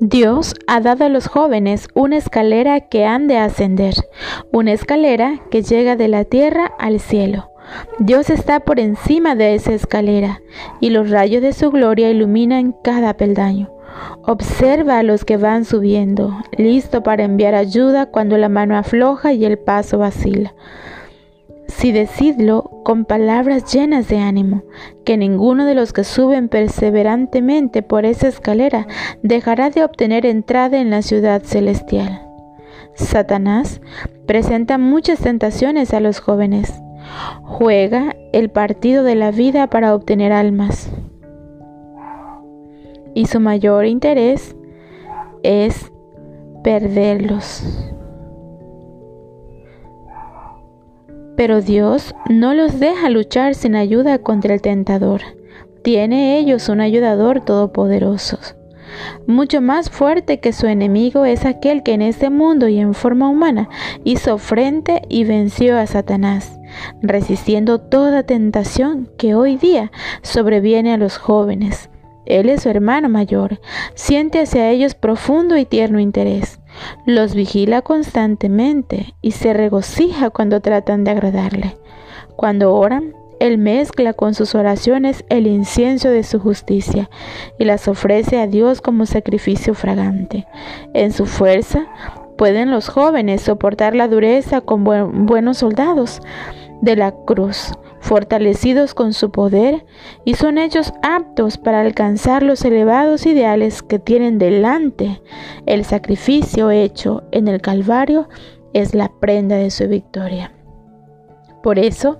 Dios ha dado a los jóvenes una escalera que han de ascender, una escalera que llega de la tierra al cielo. Dios está por encima de esa escalera y los rayos de su gloria iluminan cada peldaño. Observa a los que van subiendo, listo para enviar ayuda cuando la mano afloja y el paso vacila si decidlo con palabras llenas de ánimo, que ninguno de los que suben perseverantemente por esa escalera dejará de obtener entrada en la ciudad celestial. Satanás presenta muchas tentaciones a los jóvenes. Juega el partido de la vida para obtener almas. Y su mayor interés es perderlos. Pero Dios no los deja luchar sin ayuda contra el tentador. Tiene ellos un ayudador todopoderoso. Mucho más fuerte que su enemigo es aquel que en este mundo y en forma humana hizo frente y venció a Satanás, resistiendo toda tentación que hoy día sobreviene a los jóvenes. Él es su hermano mayor, siente hacia ellos profundo y tierno interés los vigila constantemente y se regocija cuando tratan de agradarle. Cuando oran, Él mezcla con sus oraciones el incienso de su justicia y las ofrece a Dios como sacrificio fragante. En su fuerza pueden los jóvenes soportar la dureza con buenos soldados de la cruz fortalecidos con su poder, y son hechos aptos para alcanzar los elevados ideales que tienen delante. El sacrificio hecho en el Calvario es la prenda de su victoria. Por eso,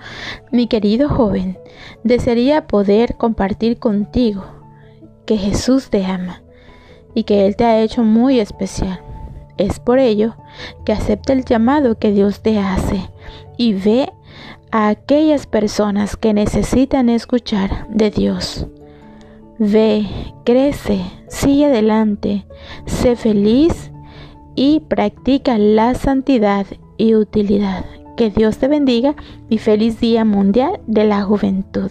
mi querido joven, desearía poder compartir contigo que Jesús te ama y que Él te ha hecho muy especial. Es por ello que acepta el llamado que Dios te hace y ve a aquellas personas que necesitan escuchar de Dios. Ve, crece, sigue adelante, sé feliz y practica la santidad y utilidad. Que Dios te bendiga y feliz Día Mundial de la Juventud.